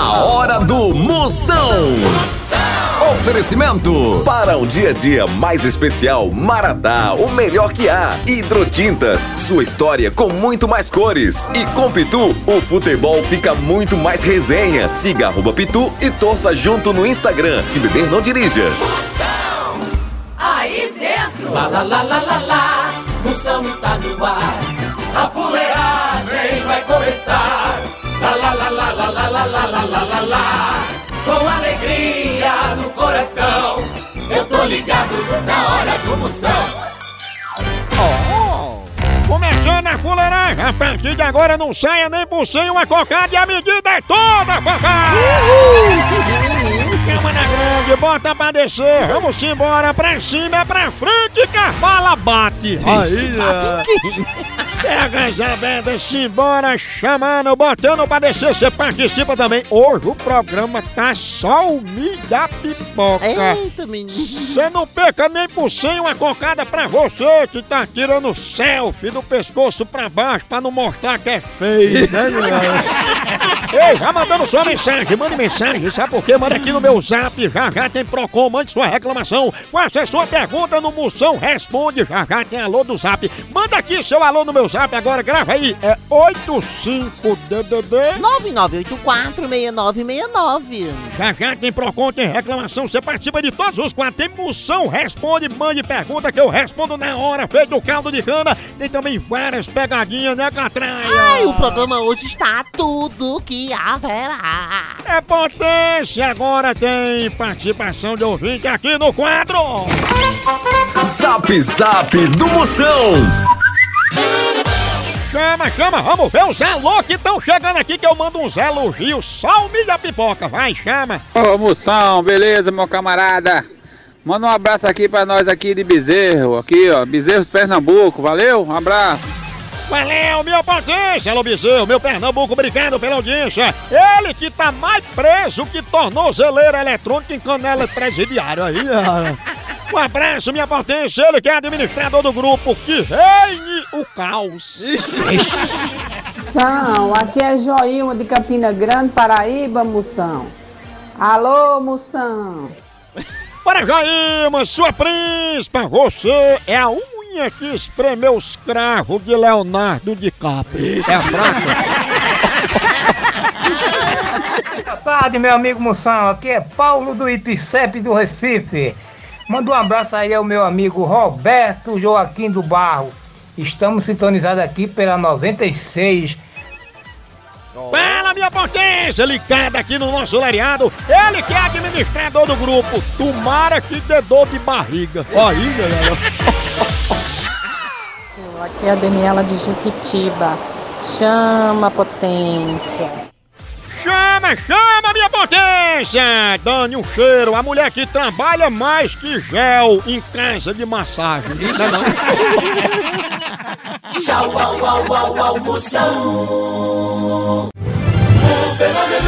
A hora do Moção. Oferecimento para um dia a dia mais especial, Maratá, o melhor que há. Hidrotintas, sua história com muito mais cores. E com Pitu, o futebol fica muito mais resenha. Siga arroba Pitu e torça junto no Instagram. Se beber, não dirija. Aí dentro, lá lá lá lá lá lá, Moção está no ar. A fuleagem vai começar. Lá lá lá lá lá lá lá lá lá lá lá lá. Com alegria no coração, eu tô ligado na hora do Moção. Começando a fuleiragem, a partir de agora não saia nem por cem uma cocada e a medida é toda, papai! Calma na grande, bota pra descer, vamos embora, pra cima, é pra frente que a bala bate! Pega Isabela, simbora, chamando, botando pra descer, você participa também. Hoje o programa tá só o da pipoca. Eita, menino. Você não perca nem por cem uma cocada pra você que tá tirando selfie do pescoço pra baixo pra não mostrar que é feio, né, Ei, já mandando sua mensagem, mande mensagem, sabe por quê? Manda aqui no meu zap, já já tem Procon, mande sua reclamação, faça sua pergunta no Moção Responde, já já tem alô do zap. Manda aqui seu alô no meu zap agora, grava aí, é 85DDD. 99846969. Já já tem Procon, tem reclamação, você participa de todos os quatro. Tem moção, responde, mande pergunta que eu respondo na hora, feito o caldo de cana. Tem também várias pegadinhas, né, Catraia? Ai, o programa hoje está tudo que haverá. É potência, agora tem participação de ouvinte aqui no quadro. Zap Zap do Moção. Chama, chama, vamos ver os alô que estão chegando aqui que eu mando uns elogios. O milho pipoca, vai, chama. Ô Moção, beleza, meu camarada? Manda um abraço aqui pra nós aqui de Bezerro, aqui ó, Bezerros Pernambuco, valeu? Um abraço. Valeu, minha potência, Alô Bezerro, meu Pernambuco, obrigado pela audiência. Ele que tá mais preso que tornozeleira eletrônica em canela presidiária aí, cara. Um abraço, minha potência, ele que é administrador do grupo Que Reine o Caos. Moção, aqui é Joilma de Campina Grande, Paraíba, Moção. Alô, Moção. Para Jaima, sua príncipa, você é a unha que espremeu os cravos de Leonardo DiCaprio. É a fraca. Boa tarde, meu amigo Moção. Aqui é Paulo do Ipicep do Recife. Manda um abraço aí ao meu amigo Roberto Joaquim do Barro. Estamos sintonizados aqui pela 96. Fala, minha potência, ligada aqui no nosso lariado. Ele que é administrador do grupo. Tomara que dê dor de barriga. Aí, galera. Aqui é a Daniela de Juquitiba. Chama, potência. Chama, chama, minha potência! Dane um cheiro, a mulher que trabalha mais que gel em casa de massagem. Tchau, au, au, au. O fenômeno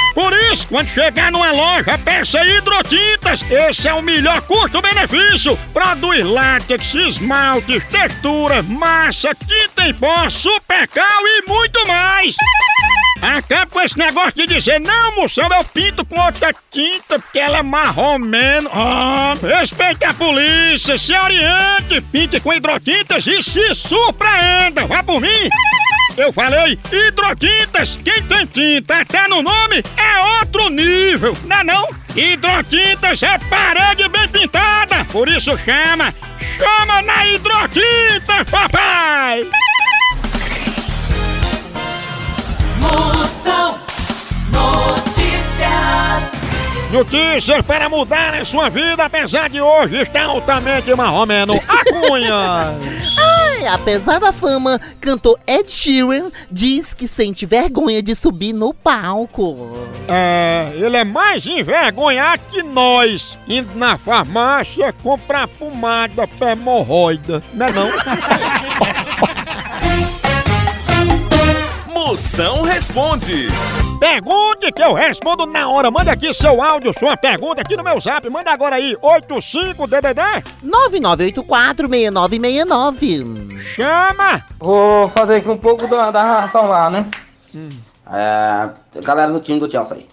Por isso, quando chegar numa loja, peça hidrotintas. Esse é o melhor custo-benefício. Produz látex, esmaltes, textura, massa, tinta em pó, supercal e muito mais. Acaba com esse negócio de dizer, não, moção, eu pinto com outra tinta porque ela é marromeno. Ah, respeite a polícia, se oriente, pinte com hidrotintas e se surpreenda. Vá por mim. Eu falei hidrotintas, quem tem tinta até no nome é outro nível, não é não? Hidrotintas é parede bem pintada, por isso chama, chama na hidrotintas, papai! Moção Notícias. Notícias para mudar a sua vida, apesar de hoje estar altamente marromeno. A Cunha! É, apesar da fama, cantor Ed Sheeran diz que sente vergonha de subir no palco. É, ele é mais envergonhado que nós, indo na farmácia comprar pomada pra hemorroida, né não? Moção responde. Pergunte que eu respondo na hora. Manda aqui seu áudio, sua pergunta aqui no meu zap. Manda agora aí, 85DDD. 99846969. Chama! Vou fazer aqui um pouco da, da narração lá, né? É, galera do time do Chelsea aí.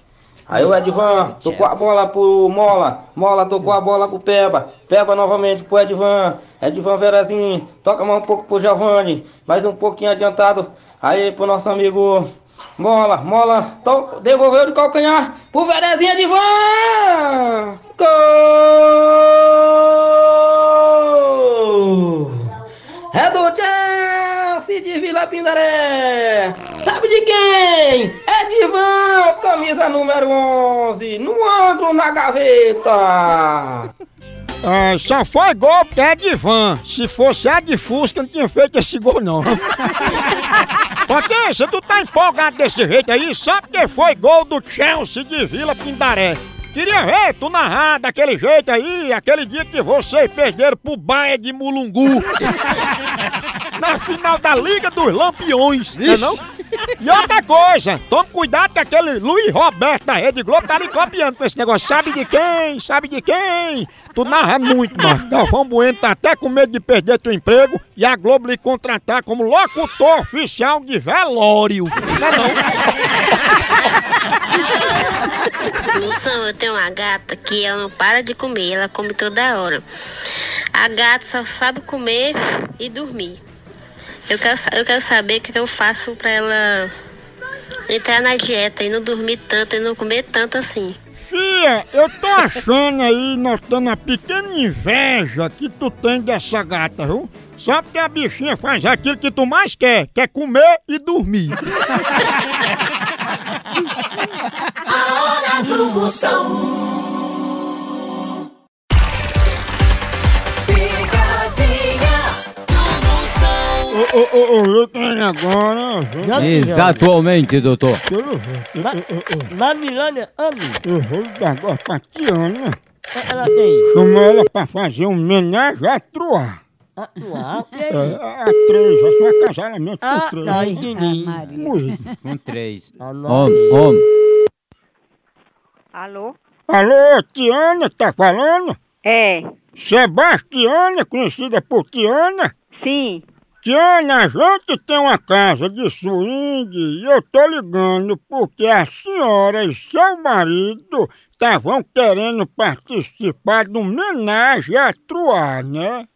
Aí o Edvan tocou a bola pro Mola, Mola tocou a bola pro Peba, Peba novamente pro Edvan, Edvan Verazinho, toca mais um pouco pro Giovanni, mais um pouquinho adiantado, aí pro nosso amigo Mola, Mola, to- devolveu de calcanhar pro Verezinho Edvan! Gol! É do Chelsea de Vila Pindaré! Sabe de quem? É de Ivan, camisa número 11, no antro na gaveta! Ah, só foi gol porque é de van. Se fosse a de Fusca, não tinha feito esse gol, não. Potência, tu tá empolgado desse jeito aí só porque foi gol do Chelsea de Vila Pindaré. Queria ver tu narrar daquele jeito aí, aquele dia que vocês perderam pro Baia de Mulungu. Na final da Liga dos Lampiões, não é não? E outra coisa, tome cuidado que aquele Luiz Roberto da Rede Globo tá lhe copiando com esse negócio. Sabe de quem? Sabe de quem? Tu narra muito, macho. Galvão Bueno tá até com medo de perder teu emprego e a Globo lhe contratar como locutor oficial de velório. Não é não? Moção, eu tenho uma gata que ela não para de comer, ela come toda hora. A gata só sabe comer e dormir. Eu quero, eu quero saber o que eu faço pra ela entrar na dieta e não dormir tanto e não comer tanto assim. Fia, eu tô achando aí, notando uma pequena inveja que tu tem dessa gata, viu? Só porque a bichinha faz aquilo que tu mais quer, que é comer e dormir. A hora do Moção. Ô, ô, ô, eu tenho agora. Exatamente, doutor. Na Milânia, Ami, Eu vou dar agora pra Tiana. ela tem. Chama ela pra fazer um homenagem a Troar. Ah, uau, e É, a a três, acho que é casamento Ah, com três. tá, entendi. Muito. Com três. Ah, Homem, homem. Alô? Alô, Tiana, tá falando? É, Sebastiana, conhecida por Tiana? sim. Tiana, a gente tem uma casa de swing e eu tô ligando porque a senhora e seu marido estavam querendo participar de uma homenagem a Troar, né?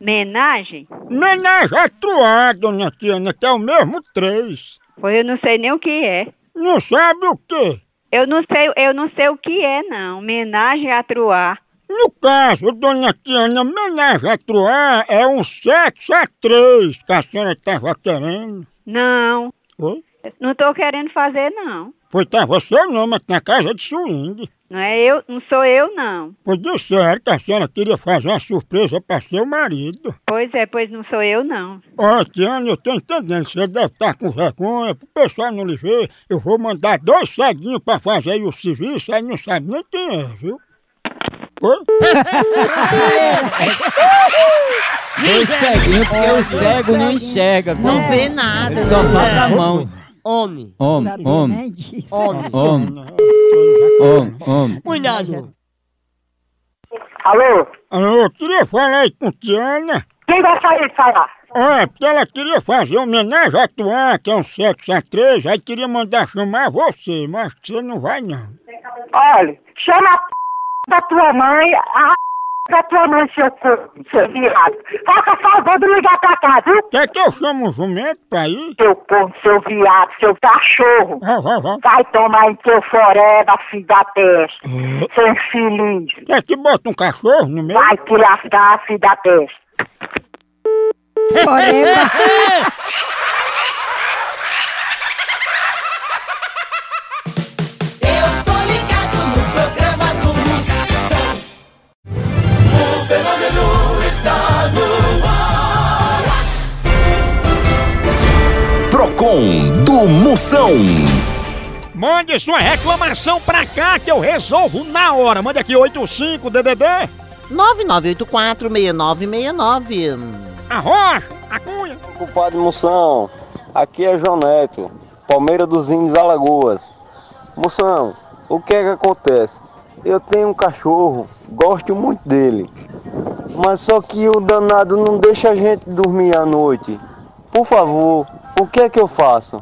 Menagem? Homenagem a Troar, dona Tiana, que é o mesmo três. Pois eu não sei nem o que é. Não sabe o quê? Eu não sei, eu não sei o que é, não. Menagem a truar. No caso, dona Tiana, homenagem a Troar é um sexo a três que a senhora estava querendo. Não, Oi? não tô querendo fazer, não. Pois tava seu nome aqui na casa de swing. Não é eu, não sou eu, não. Pois disseram que a senhora queria fazer uma surpresa para seu marido. Pois é, pois não sou eu, não. Ó, Tiana, eu tô entendendo, você deve estar com vergonha, pro pessoal não lhe ver, eu vou mandar dois ceguinhos pra fazer aí o serviço, aí não sabe nem quem é, viu? Oi? Dois ceguinhos, porque o cego não enxerga. Não vê nada. Só faz a mão. Homem, Homem, homem, homem. homem, homem, homem. Cuidado. Alô? Alô, eu queria falar aí com Tiana. Quem vai sair falar? É, porque ela queria fazer homenagem a Tuan, que é um sexo a três, aí queria mandar chamar você, mas você não vai não. Olha, chama a p... da tua mãe, a da tua mãe, seu, seu viado. Faça favor de ligar pra cá, viu? Quer que eu chame um jumento pra ir? Seu corno, seu viado, seu cachorro. Vai, vai, vai. Vai tomar em teu foreba, filho da testa. Seu infeliz. Quer que bota um cachorro no meio? Vai te lascar, filho da testa. Eu Moção. Mande sua reclamação pra cá que eu resolvo na hora. Mande aqui 85 DDD. 9984-6969. Arrocha, a cunha. Culpado Moção, aqui é João Neto, Palmeira dos Índios Alagoas. Moção, o que é que acontece? Eu tenho um cachorro, gosto muito dele, mas só que o danado não deixa a gente dormir à noite. Por favor, o que é que eu faço?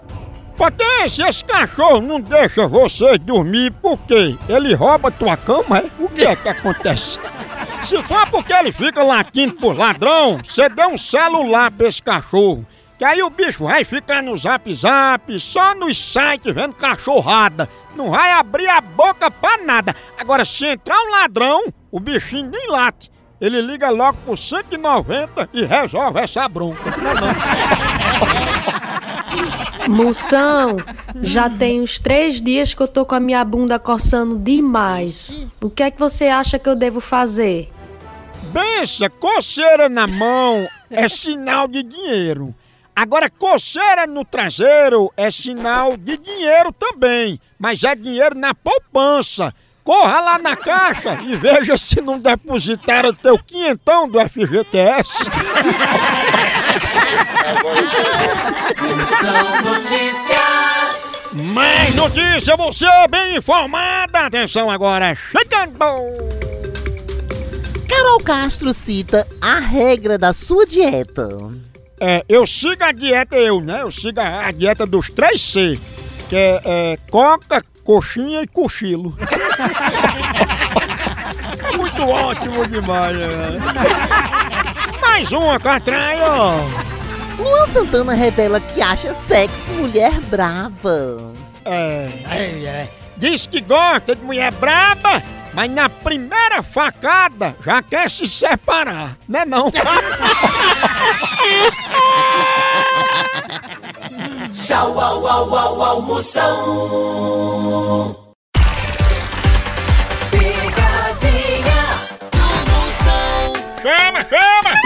Potência, esse cachorro não deixa você dormir por quê? Ele rouba tua cama, é? O que é que acontece? Se for porque ele fica latindo por ladrão, você dê um celular pra esse cachorro. Que aí o bicho vai ficar no zap zap, só nos sites vendo cachorrada. Não vai abrir a boca pra nada. Agora, se entrar um ladrão, o bichinho nem late. Ele liga logo pro 190 e resolve essa bronca. Não, é não. Moção, já tem uns três dias que eu tô com a minha bunda coçando demais. O que é que você acha que eu devo fazer? Bença, coceira na mão é sinal de dinheiro. Agora, coceira no traseiro é sinal de dinheiro também, mas é dinheiro na poupança. Corra lá na caixa e veja se não depositaram o teu quinhentão do FGTS. Notícias. Mais notícia, você bem informada. Atenção agora, chegando. Carol Castro cita a regra da sua dieta. É, eu sigo a dieta, eu, né? Eu sigo a, a dieta dos 3C, que é, é coca, coxinha e cochilo. é muito ótimo demais, né? Mais uma catraia, ó. Luan Santana revela que acha sexy mulher brava. É, é, é. Diz que gosta de mulher braba, mas na primeira facada já quer se separar, né não? Tchau, au, au, au, au, Moção. Picadinha do Moção. Chama, chama!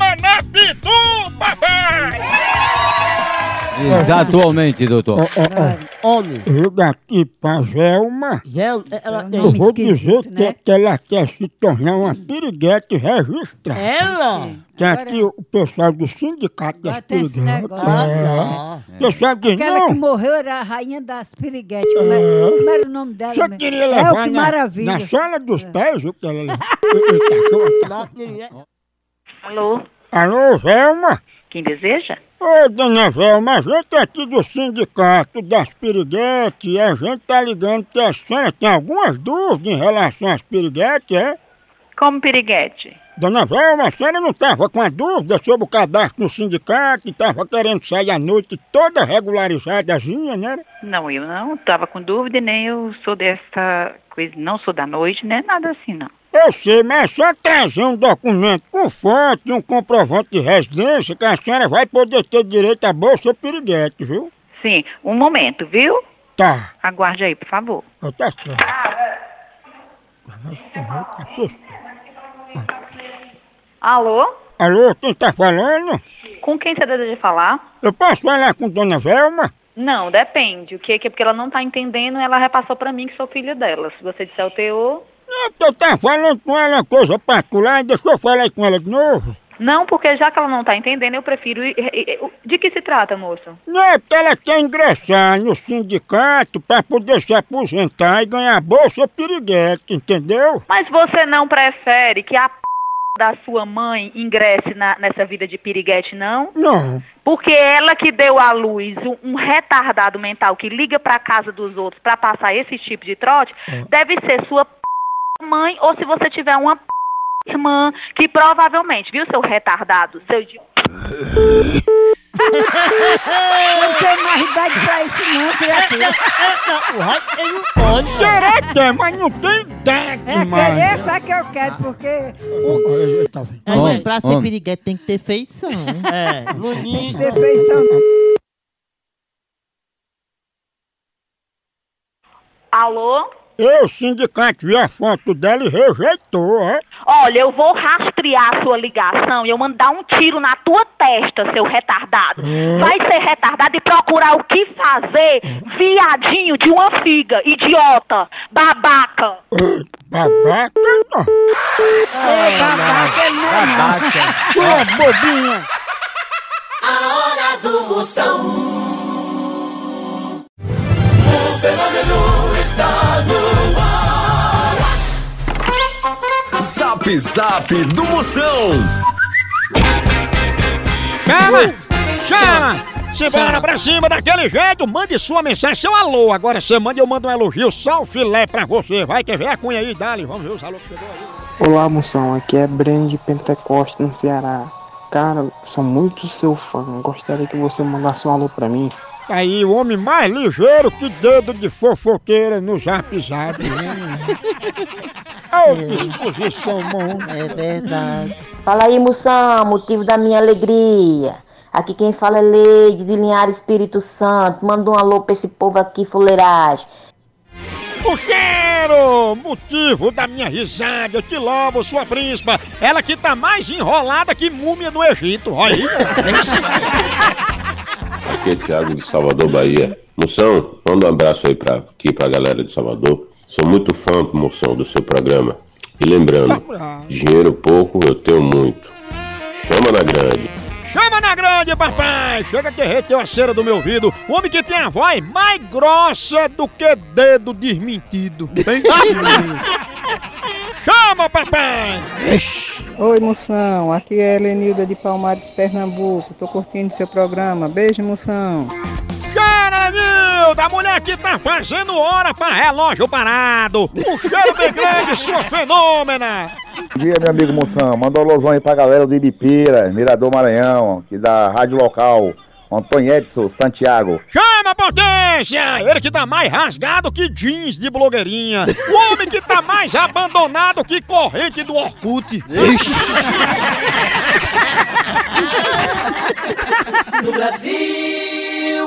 Exatamente, doutor. Homem. Liga aqui pra Velma. ela tem Eu vou nome dizer esquisito, que, né? que ela quer se tornar uma piriguete registrada. Ela? Tem aqui o pessoal do sindicato das esse piriguetes. negócio. É. O pessoal diz, Aquela que não, morreu era a rainha das piriguetes. Como, é, como era o nome dela? você mesmo? queria é, levar o que na, maravilha. na sola dos pés o que ela levou. Alô, Alô, Velma? quem deseja? Oi, dona Velma, a gente é aqui do sindicato das piriguetes a gente tá ligando que a senhora tem algumas dúvidas em relação às piriguetes, é? Como piriguete? Dona Velma, a senhora não estava com a dúvida sobre o cadastro no sindicato e estava querendo sair à noite toda regularizadazinha, né? Não, eu não estava com dúvida, nem eu sou dessa coisa, não sou da noite, nem nada assim, não. Eu sei, mas é só trazer um documento com foto e um comprovante de residência que a senhora vai poder ter direito à bolsa piriguete, viu? Sim, um momento, viu? Tá. Aguarde aí, por favor. Ó, Tá certo. Alô? Alô, quem tá falando? Com quem você deseja falar? Eu posso falar com Dona Velma? Não, depende. O que que é porque ela não tá entendendo, ela repassou pra mim que sou filho dela. Se você disser o teor... É porque eu tava falando com ela coisa particular, deixa eu falar com ela de novo. Não, porque já que ela não tá entendendo, eu prefiro... ir- ir- ir- De que se trata, moço? Não, é porque ela quer ingressar no sindicato pra poder se aposentar e ganhar bolsa piriguete, entendeu? Mas você não prefere que a p... da sua mãe ingresse na- nessa vida de piriguete, não? Não. Porque ela que deu à luz um, um retardado mental que liga pra casa dos outros pra passar esse tipo de trote, deve ser sua p... mãe ou se você tiver uma p... irmã que provavelmente, viu, seu retardado, seu idiota. Não tem mais idade pra isso não, criatura. Querer quer, mas não tem idade É mais. querer, sabe que eu quero, porque... É, mas pra ser piriguete tem que ter feição. É, Tem que ter feição. Alô? Eu, sindicato, vi a foto dela e rejeitou, ó. Olha, eu vou rastrear a sua ligação e eu mandar um tiro na tua testa, seu retardado. Vai ser retardado e procurar o que fazer, viadinho de uma figa, idiota, babaca. Babaca não. Ei, babaca, não é não. Tu é bobinha. A hora do Moção. Zap Zap do Moção. Chama! Chama! Simbora pra cima daquele jeito, mande sua mensagem, seu alô. Agora você manda e eu mando um elogio, só o filé pra você. Vai, quer ver a cunha aí, dali. Vamos ver os alô que chegou aí. Olá, moção. Aqui é Breno de Pentecoste, no Ceará. Cara, sou muito seu fã. Gostaria que você mandasse um alô pra mim. Aí, o homem mais ligeiro que dedo de fofoqueira no zap zap. né? Ô, disposição, mão. É verdade. Fala aí, moção, motivo da minha alegria. Aqui quem fala é Leide de Linhares Espírito Santo. Manda um alô pra esse povo aqui, fuleiragem. O cheiro! Motivo da minha risada, eu te louvo, sua príncipa. Ela que tá mais enrolada que múmia no Egito. Olha aí. Aqui é Thiago de Salvador, Bahia. Moção, manda um abraço aí pra, aqui pra galera de Salvador. Sou muito fã, Moção, do seu programa. E lembrando, dinheiro pouco, eu tenho muito. Chama na grande. Chama na grande, papai! Chega que derreteu a cera do meu ouvido. O homem que tem a voz mais grossa do que dedo desmentido. Bem Chama, papai! Oi, moção. Aqui é Helenilda de Palmares, Pernambuco. Tô curtindo seu programa. Beijo, moção. Caranilda, a mulher que tá fazendo hora pra relógio parado. Um cheiro bem grande, sua fenômena. Bom dia, meu amigo Moção. Manda um alôzão aí pra galera do Ibipira, Mirador Maranhão, que da rádio local. Antônio Edson Santiago. Chama, potência! Ele que tá mais rasgado que jeans de blogueirinha. O homem que tá mais abandonado que corrente do Orkut. No Brasil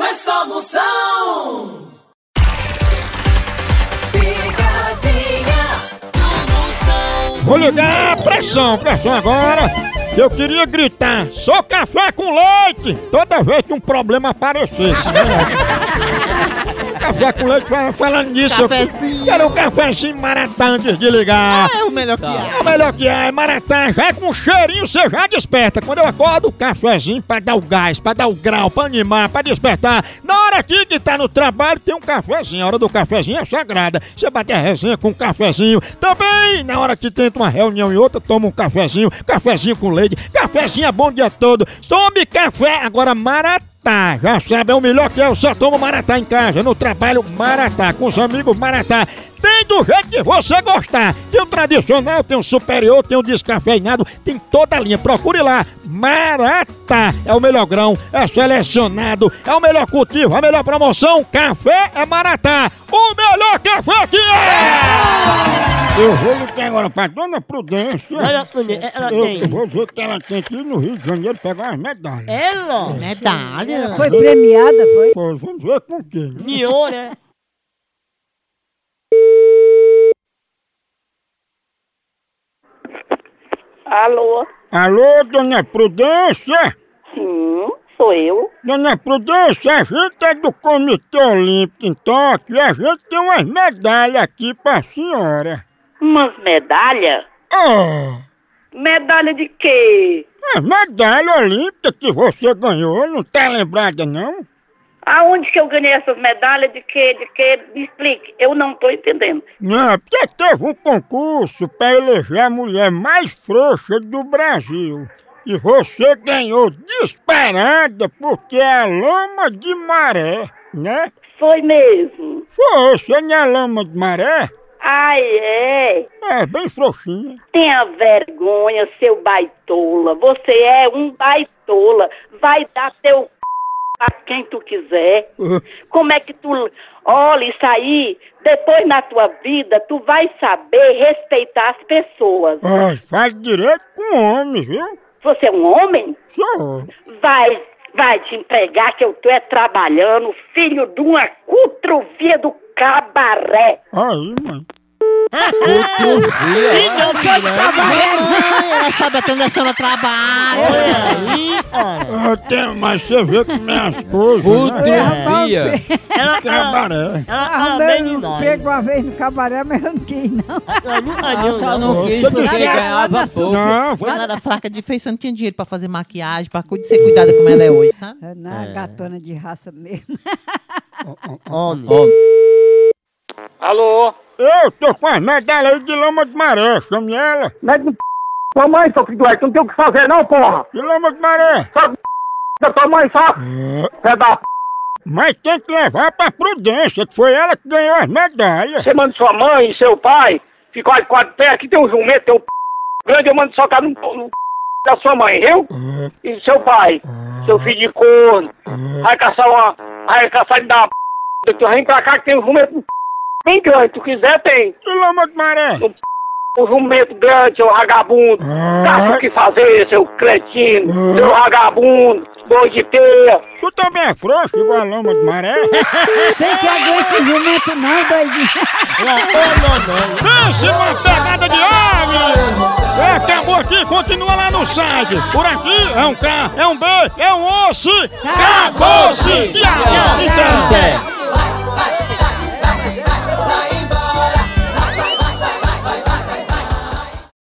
é só Moção. Picadinha do Moção. Vou ligar, pressão, pressão agora. Eu queria gritar, sou café com leite, toda vez que um problema aparecesse. né? café com leite, fala- falando nisso, eu Cafezinho. quero um cafezinho maratá antes de ligar. É o melhor que há. É o melhor que é, maratá, já é com cheirinho, você já desperta. Quando eu acordo, o cafezinho pra dar o gás, pra dar o grau, pra animar, pra despertar. Na hora aqui que tá no trabalho, tem um cafezinho. A hora do cafezinho é sagrada. Você bate a resenha com um cafezinho. Também, na hora que tenta uma reunião e outra, toma um cafezinho. Cafezinho com leite. Cafezinho é bom o dia todo. Tome café. Agora, maratá. Já sabe, é o melhor que é. Eu só tomo maratá em casa, no trabalho, maratá. Com os amigos, maratá. Do jeito que você gostar. Tem o tradicional, tem o superior, tem o descafeinado, tem toda a linha. Procure lá. Maratá é o melhor grão, é selecionado, é o melhor cultivo, a melhor promoção. Café é Maratá. O melhor café aqui é! Eu vou ligar agora pra Dona Prudência. Dona Prudência, ela eu, tem. eu vou ver que ela tem aqui no Rio de Janeiro pegar umas medalhas. Ela? Medalha? Foi premiada, foi? Pois, vamos ver com quem. né? Miou, né? Alô? Alô, Dona Prudência? Sim, sou eu. Dona Prudência, a gente é do Comitê Olímpico em Tóquio e a gente tem umas medalhas aqui pra senhora. Umas medalhas? Oh, Medalha de quê? a medalha olímpica que você ganhou, não tá lembrada não? Aonde que eu ganhei essas medalhas? De que? De que? Me explique. Eu não tô entendendo. Não, porque teve um concurso pra eleger a mulher mais frouxa do Brasil. E você ganhou disparada porque é a lama de maré, né? Foi mesmo. Foi, você não é lama de maré? Ai, é. É, bem frouxinha. Tenha vergonha, seu baitola. Você é um baitola. Vai dar teu c... a quem tu quiser. Como é que tu. Olha, isso aí, depois na tua vida, tu vai saber respeitar as pessoas. Ah, faz direito com homem, viu? Você é um homem? Sou. Vai, vai te empregar que eu tô é trabalhando, filho de uma cutruvia do cabaré. Aí, mãe. Ela sabe até onde a senhora trabalha. Ah, tem, mas você vê como é as coisas, né? Ela Cabaré. Ela fala Arrumei bem um demais. emprego uma vez no cabaré, mas eu não quis, não. Ah, só não quis porque ganhava pouco. Não, Ela era fraca de feição, não tinha dinheiro pra fazer maquiagem, pra cu- ser cuidada como ela é hoje, sabe? É na gatona de raça mesmo. Homem. Alô? Eu tô com as medalhas aí de lama de maré, chame ela. Mete no p... tua mãe, seu filho do tu não tem o que fazer não, porra! De lama de maré. Só p... da tua mãe, só! Pé da p... Mas tem que levar pra prudência, que foi ela que ganhou as medalhas. Você manda sua mãe e seu pai, fica olha quatro pés, aqui tem um jumento, tem um p... grande, eu mando socar no, no p... da sua mãe, viu? E seu pai, seu filho de corno, vai caçar uma... vai caçar de dar uma p... tu vem pra cá que tem um jumento bem grande, tu quiser tem. De lama de maré. Um jumento grande, seu vagabundo. Caça o que fazer, seu cretino, seu vagabundo, boi de teia. Tu também é frouxo igual a lama de maré? Tem que aguentar o jumento não, doidinho. Pense uma pegada de ave! É, acabou aqui, continua lá no site. Por aqui é um K, é um B, é um osso. Acabou-se! Então.